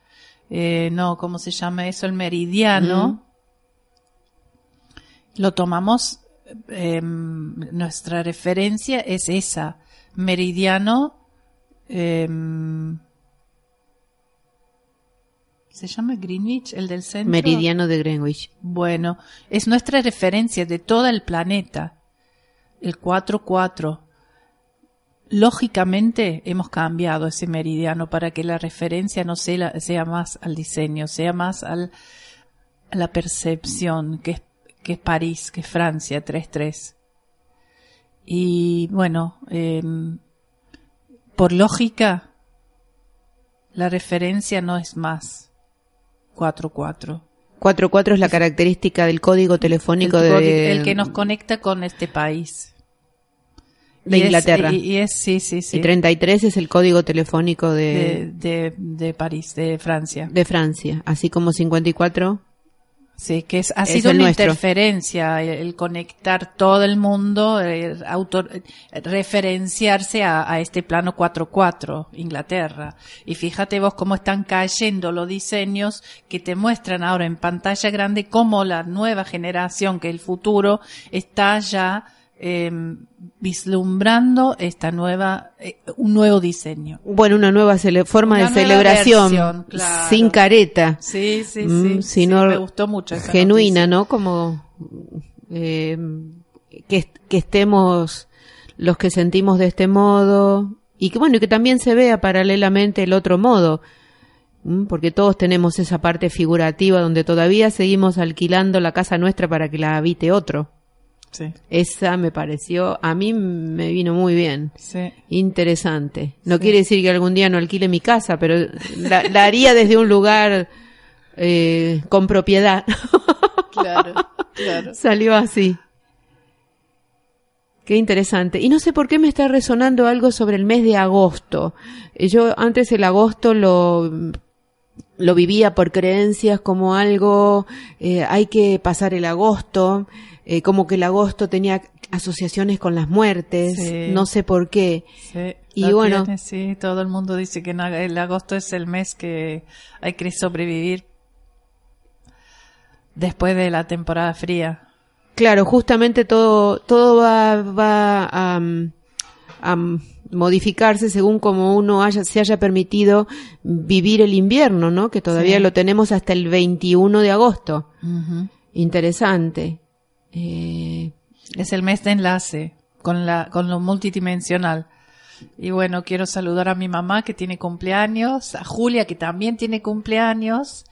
eh, no, ¿cómo se llama eso? El meridiano. Lo tomamos, eh, nuestra referencia es esa, meridiano, eh, ¿se llama Greenwich, el del centro? Meridiano de Greenwich. Bueno, es nuestra referencia de todo el planeta, el 4-4. Lógicamente hemos cambiado ese meridiano para que la referencia no sea, sea más al diseño, sea más al, a la percepción, que es, que es París, que es Francia, 3-3. Y bueno, eh, por lógica, la referencia no es más 4-4. 4-4 es la característica del código telefónico el, de... el que nos conecta con este país. De Y es- Inglaterra. y, y es, sí, sí, sí. Y 33 es el código telefónico de, de, de, de París, de Francia. de Francia. Así como 54. Sí, que es, ha Es sido una nuestro. interferencia el, conectar todo el mundo, el autor- referenciarse a, a este plano 4-4, Inglaterra. Y fíjate vos cómo están cayendo los diseños que te muestran ahora en pantalla grande cómo la nueva generación, que el futuro, está ya eh, vislumbrando esta nueva, eh, un nuevo diseño. Bueno, una nueva cele- forma Una de nueva celebración. versión, claro. Sin careta. Sí, sí, Mm, sí. sí, sino me gustó mucho esa genuina, noticia. ¿no? Como eh, que, est- que estemos los que sentimos de este modo y que bueno, y que también se vea paralelamente el otro modo, porque todos tenemos esa parte figurativa donde todavía seguimos alquilando la casa nuestra para que la habite otro. Sí, Esa me pareció, a mí me vino muy bien. sí. Interesante. No Sí. quiere decir que algún día no alquile mi casa, pero la, la haría desde un lugar eh, con propiedad. Claro, claro. Salió así. Qué interesante. Y no sé por qué me está resonando algo sobre el mes de agosto. Eh, Yo antes el agosto lo, lo vivía por creencias como algo, eh, hay que pasar el agosto, eh, como que el agosto tenía asociaciones con las muertes, Sí. no sé por qué. Sí, Y bueno. tiene, sí, todo el mundo dice que el agosto es el mes que hay que sobrevivir después de la temporada fría. Claro, justamente todo, todo va, va a, a modificarse según como uno haya, se haya permitido vivir el invierno, ¿no? Que todavía Sí. lo tenemos hasta el 21 de agosto. Interesante. Eh, Es el mes de enlace con la con lo multidimensional. Y bueno, quiero saludar a mi mamá que tiene cumpleaños, a Julia que también tiene cumpleaños.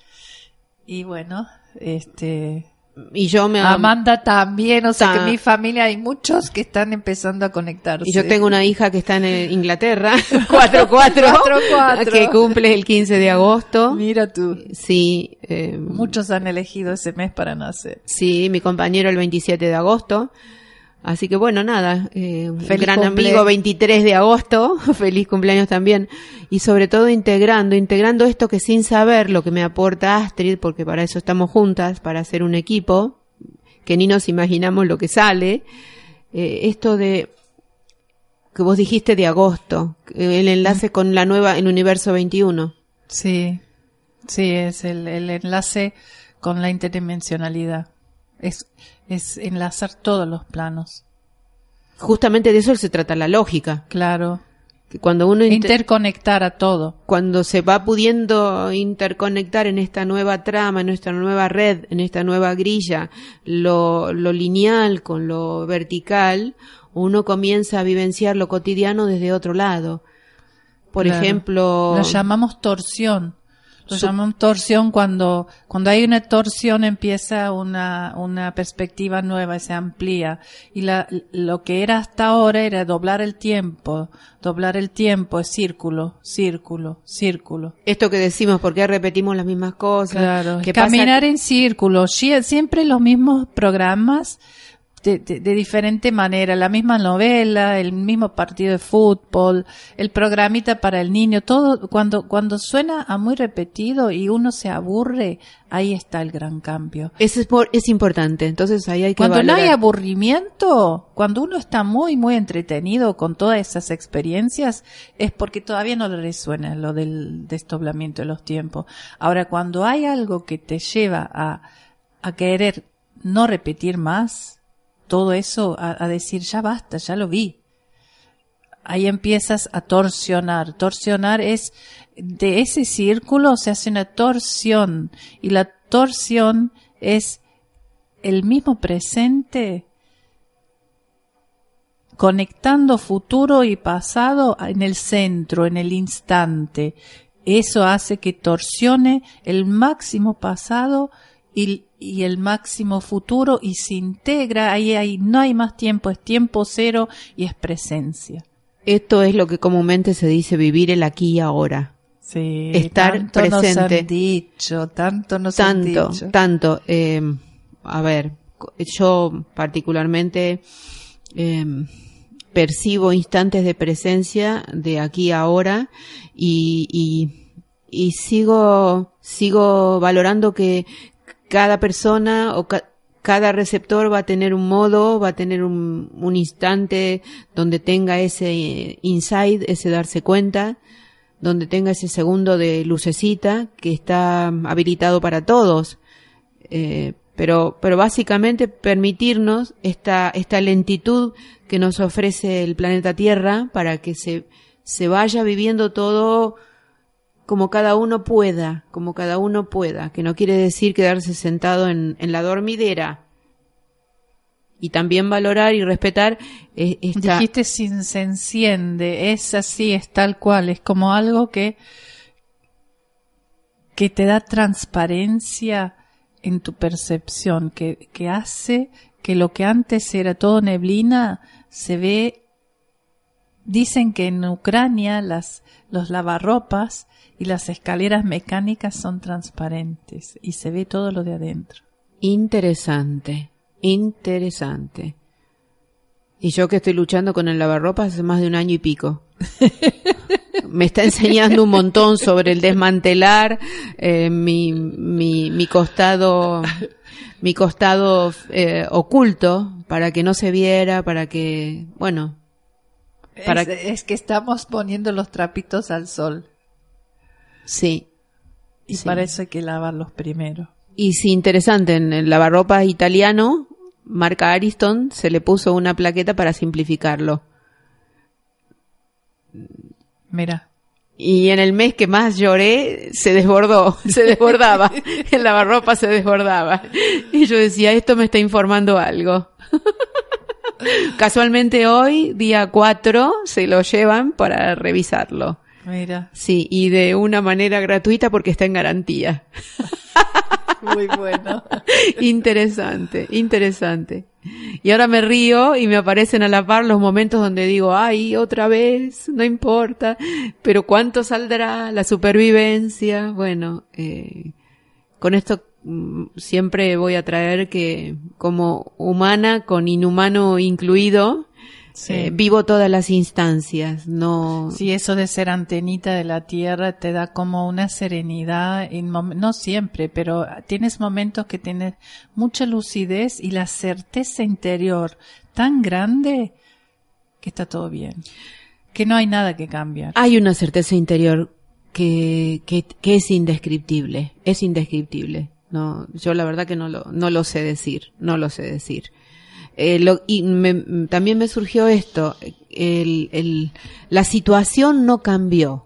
Y bueno, este y yo me Amanda también, o sea que en mi familia hay muchos que están empezando a conectarse. y yo tengo una hija que está en eh, Inglaterra, 4-4, 4-4. que cumple el 15 de agosto. Mira tú. Sí, eh, Muchos han elegido ese mes para nacer. Sí, mi compañero el 27 de agosto. Así que bueno, nada, eh, Feliz gran cumple. amigo 23 de agosto, feliz cumpleaños también. Y sobre todo integrando, integrando esto que sin saber lo que me aporta Astrid, porque para eso estamos juntas, para hacer un equipo, que ni nos imaginamos lo que sale. Eh, esto de, que vos dijiste de agosto, el enlace con la nueva, el universo 21. Sí, sí, es el, el enlace con la interdimensionalidad. Es, es enlazar todos los planos. Justamente de eso se trata la lógica. Claro. Que cuando uno inte- Interconectar a todo. cuando se va pudiendo interconectar en esta nueva trama, en esta nueva red, en esta nueva grilla, lo, lo lineal con lo vertical, uno comienza a vivenciar lo cotidiano desde otro lado. Por Claro. ejemplo, Lo llamamos torsión. Lo Su- llamamos torsión cuando, cuando hay una torsión empieza una, una perspectiva nueva, se amplía. Y la, lo que era hasta ahora era doblar el tiempo. Doblar el tiempo es círculo, círculo, círculo. esto que decimos, ¿por qué repetimos las mismas cosas? Claro, ¿Qué pasa? caminar en círculo, sí, siempre los mismos programas de, de- de diferente manera, la misma novela, el mismo partido de fútbol, el programita para el niño, todo cuando cuando suena a muy repetido y uno se aburre, ahí está el gran cambio. Es, por- es importante, entonces ahí hay que Cuando no hay aburrimiento, cuando uno está muy, muy entretenido con todas esas experiencias, es porque todavía no le resuena lo del desdoblamiento de los tiempos. Ahora, cuando hay algo que te lleva a, a querer no repetir más todo eso, a, decir, ya basta, ya lo vi. Ahí empiezas a torsionar. Torsionar es, de ese círculo se hace una torsión y la torsión es el mismo presente conectando futuro y pasado en el centro, en el instante. Eso hace que torsione el máximo pasado y, y el máximo futuro y se integra, ahí, ahí no hay más tiempo, es tiempo cero y es presencia. Esto es lo que comúnmente se dice vivir el aquí y ahora. Sí, Estar tanto Nos presente. han dicho, tanto nos han tanto, dicho. tanto. eh, a ver, yo particularmente eh, percibo instantes de presencia de aquí a ahora y, y, y sigo, sigo valorando que cada persona o ca- cada receptor va a tener un modo, va a tener un, instante donde tenga ese eh, insight, ese darse cuenta, donde tenga ese segundo de lucecita que está habilitado para todos. Eh, pero, pero básicamente permitirnos esta, esta lentitud que nos ofrece el planeta Tierra para que se, se vaya viviendo todo como cada uno pueda, como cada uno pueda, que no quiere decir quedarse sentado en, en la dormidera. Y también valorar y respetar eh, Dijiste sin se enciende, es así, es tal cual, es como algo que, que te da transparencia en tu percepción, que, que hace que lo que antes era todo neblina se ve, dicen que en Ucrania las, los lavarropas y las escaleras mecánicas son transparentes y se ve todo lo de adentro. Interesante, interesante. Y yo que estoy luchando con el lavarropas hace más de un año y pico. Me está enseñando un montón sobre el desmantelar eh, mi, mi, mi costado, mi costado eh, oculto para que no se viera, para que, bueno, Para- Es, es que estamos poniendo los trapitos al sol sí. y Sí. hay que lavarlos primero. Y sí, interesante, en el lavarropas italiano, marca Ariston, se le puso una plaqueta para simplificarlo. Mira, Y en el mes que más lloré, se desbordó, se desbordaba. El lavarropa se desbordaba. Y yo decía, esto me está informando algo. Casualmente hoy, día 4, se lo llevan para revisarlo. Mira, Sí, y de una manera gratuita porque está en garantía. muy bueno. interesante, interesante. Y ahora me río y me aparecen a la par los momentos donde digo, ay, otra vez, no importa, pero ¿cuánto saldrá la supervivencia? Bueno, eh, con esto mm, siempre voy a traer que como humana, con inhumano incluido, Sí. eh, vivo todas las instancias, no... Sí, eso de ser antenita de la tierra te da como una serenidad, en no siempre, pero tienes momentos que tienes mucha lucidez y la certeza interior tan grande que está todo bien, que no hay nada que cambiar. Hay una certeza interior que, que, que es indescriptible, es indescriptible. No, yo la verdad que no lo, no lo sé decir, no lo sé decir. Eh, lo- y me- también me surgió esto, el, el, la situación no cambió,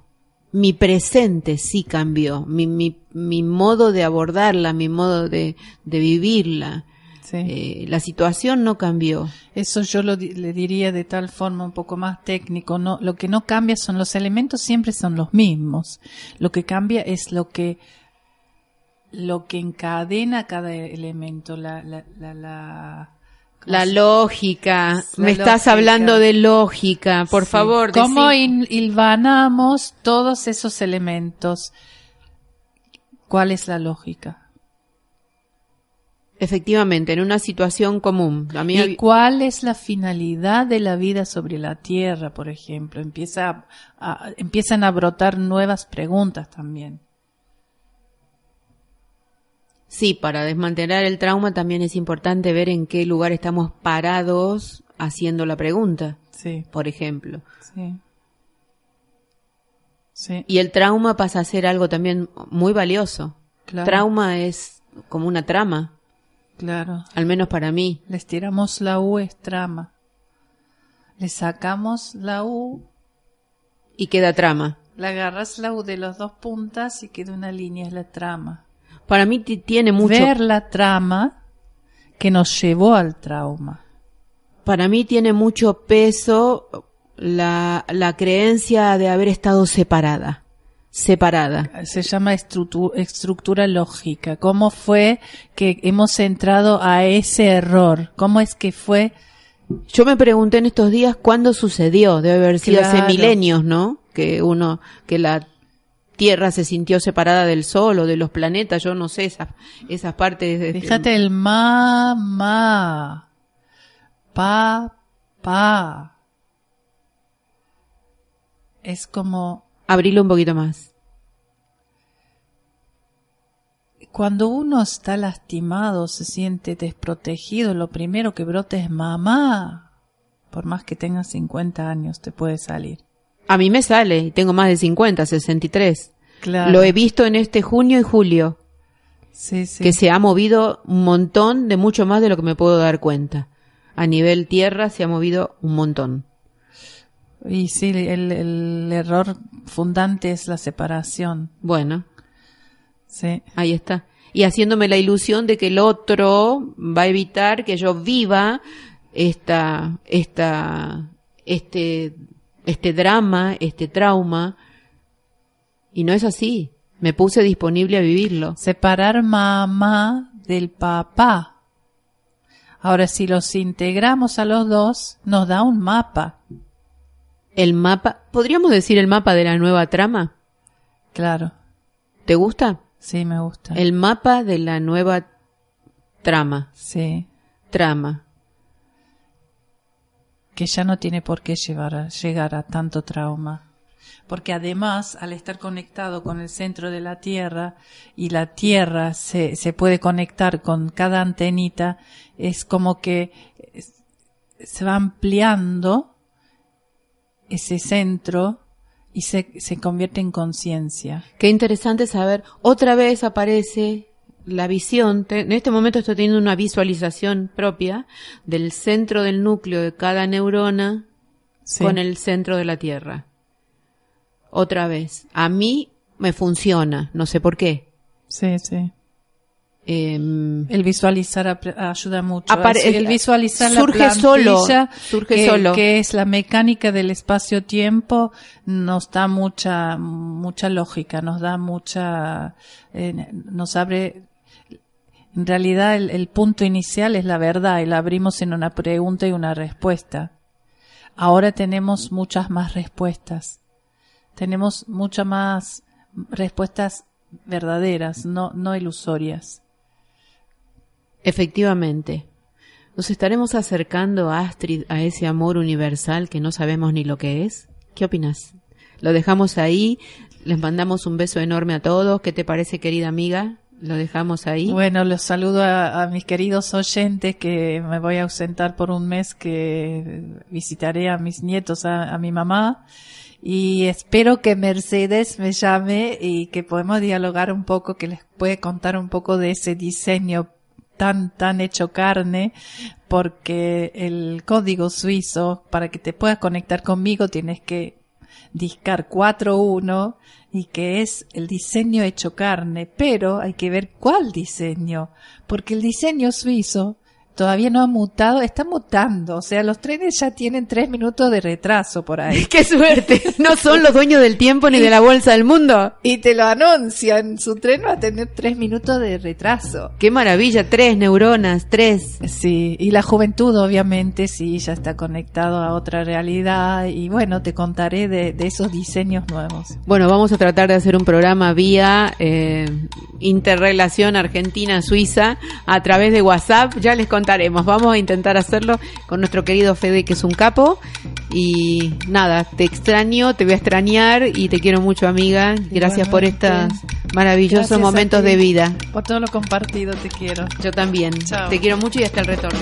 mi presente sí cambió, mi, mi, mi modo de abordarla, mi modo de, de vivirla, Sí. eh, la situación no cambió. Eso yo lo le diría de tal forma un poco más técnico. No, lo que no cambia son los elementos, siempre son los mismos. Lo que cambia es lo que lo que encadena cada elemento, la la la, la, ¿cómo La lógica, La me estás lógica. hablando de lógica, por Sí. favor. ¿Cómo hilvanamos todos esos elementos? ¿Cuál es la lógica? Efectivamente, en una situación común. A mí ¿Y cuál es la finalidad de la vida sobre la Tierra, por ejemplo? Empieza a- a- empiezan a brotar nuevas preguntas también. Sí, para desmantelar el trauma también es importante ver en qué lugar estamos parados haciendo la pregunta, Sí, por ejemplo. sí. Sí, Y el trauma pasa a ser algo también muy valioso. claro. Trauma es como una trama. Claro. Al menos para mí. Les tiramos la U es trama. Le sacamos la U, Y queda trama. le agarras la U de las dos puntas y queda una línea, es la trama. Para mí ti- tiene mucho. Ver la trama que nos llevó al trauma. Para mí tiene mucho peso la, la creencia de haber estado separada. Separada. Se llama estructu- estructura lógica. ¿Cómo fue que hemos entrado a ese error? ¿Cómo es que fue? Yo me pregunté en estos días cuándo sucedió. Debe haber sido hace milenios, ¿no? Que uno, que la Tierra se sintió separada del Sol o de los planetas. Yo no sé esas, esas partes. De, Fíjate el mamá, papá. Es como Abrilo un poquito más. cuando uno está lastimado, se siente desprotegido, lo primero que brota es mamá. Por más que tengas 50 años, te puede salir. A mí me sale, y tengo más de 50, 63. Claro. Lo he visto en este junio y julio, Sí, sí. que se ha movido un montón de mucho más de lo que me puedo dar cuenta. A nivel tierra se ha movido un montón. Y sí, el, el error fundante es la separación. Bueno, Sí. ahí está. Y haciéndome la ilusión de que el otro va a evitar que yo viva esta, esta, este, este drama, este trauma. Y no es así. Me puse disponible a vivirlo. Separar mamá del papá. Ahora, si los integramos a los dos, nos da un mapa. El mapa, ¿podríamos decir el mapa de la nueva trama? Claro. ¿Te gusta? Sí, me gusta. El mapa de la nueva trama. Sí. Trama. Que ya no tiene por qué llevar llegar a tanto trauma. Porque además, al estar conectado con el centro de la Tierra y la Tierra se, se puede conectar con cada antenita, es como que se va ampliando ese centro y se, se convierte en conciencia. Qué interesante saber. Otra vez aparece la visión. Te- En este momento estoy teniendo una visualización propia del centro del núcleo de cada neurona Sí. con el centro de la Tierra. Otra vez. A mí me funciona. No sé por qué. Sí, sí. Em, El visualizar ayuda mucho. El visualizar surge la solo, surge que, solo. que es la mecánica del espacio-tiempo, nos da mucha, mucha lógica, nos da mucha, eh, nos abre, en realidad el, punto inicial es la verdad y la abrimos en una pregunta y una respuesta. Ahora tenemos muchas más respuestas. Tenemos muchas más respuestas verdaderas, no, no ilusorias. Efectivamente. ¿Nos estaremos acercando, Astrid, a ese amor universal que no sabemos ni lo que es? ¿Qué opinas? Lo dejamos ahí, les mandamos un beso enorme a todos. ¿Qué te parece, querida amiga? Lo dejamos ahí. Bueno, los saludo a, mis queridos oyentes que me voy a ausentar por un mes que visitaré a mis nietos, a, a mi mamá. Y espero que Mercedes me llame y que podamos dialogar un poco, que les puede contar un poco de ese diseño tan, tan hecho carne, porque el código suizo, para que te puedas conectar conmigo, tienes que discar 4.1 y que es el diseño hecho carne, pero hay que ver cuál diseño, porque el diseño suizo todavía no ha mutado, está mutando, o sea, los trenes ya tienen tres minutos de retraso por ahí. ¡Qué suerte! No son los dueños del tiempo ni de la bolsa del mundo. Y te lo anuncian, su tren va a tener tres minutos de retraso. ¡Qué maravilla! Tres neuronas, tres. Sí, y la juventud obviamente sí, ya está conectado a otra realidad y bueno, te contaré de, de esos diseños nuevos. Bueno, vamos a tratar de hacer un programa vía eh, interrelación Argentina-Suiza a través de WhatsApp. Ya les Vamos a intentar hacerlo con nuestro querido Fede, que es un capo. Y nada, te extraño, te voy a extrañar y te quiero mucho, amiga. Gracias por estos maravillosos Gracias momentos de vida. Por todo lo compartido, te quiero. Yo también. Chao. Te quiero mucho y hasta el retorno.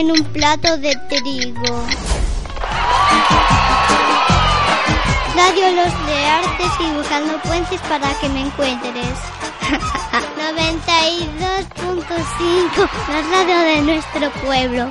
En un plato de trigo. Radio Los de Artes dibujando puentes para que me encuentres. 92.5, la radio de nuestro pueblo.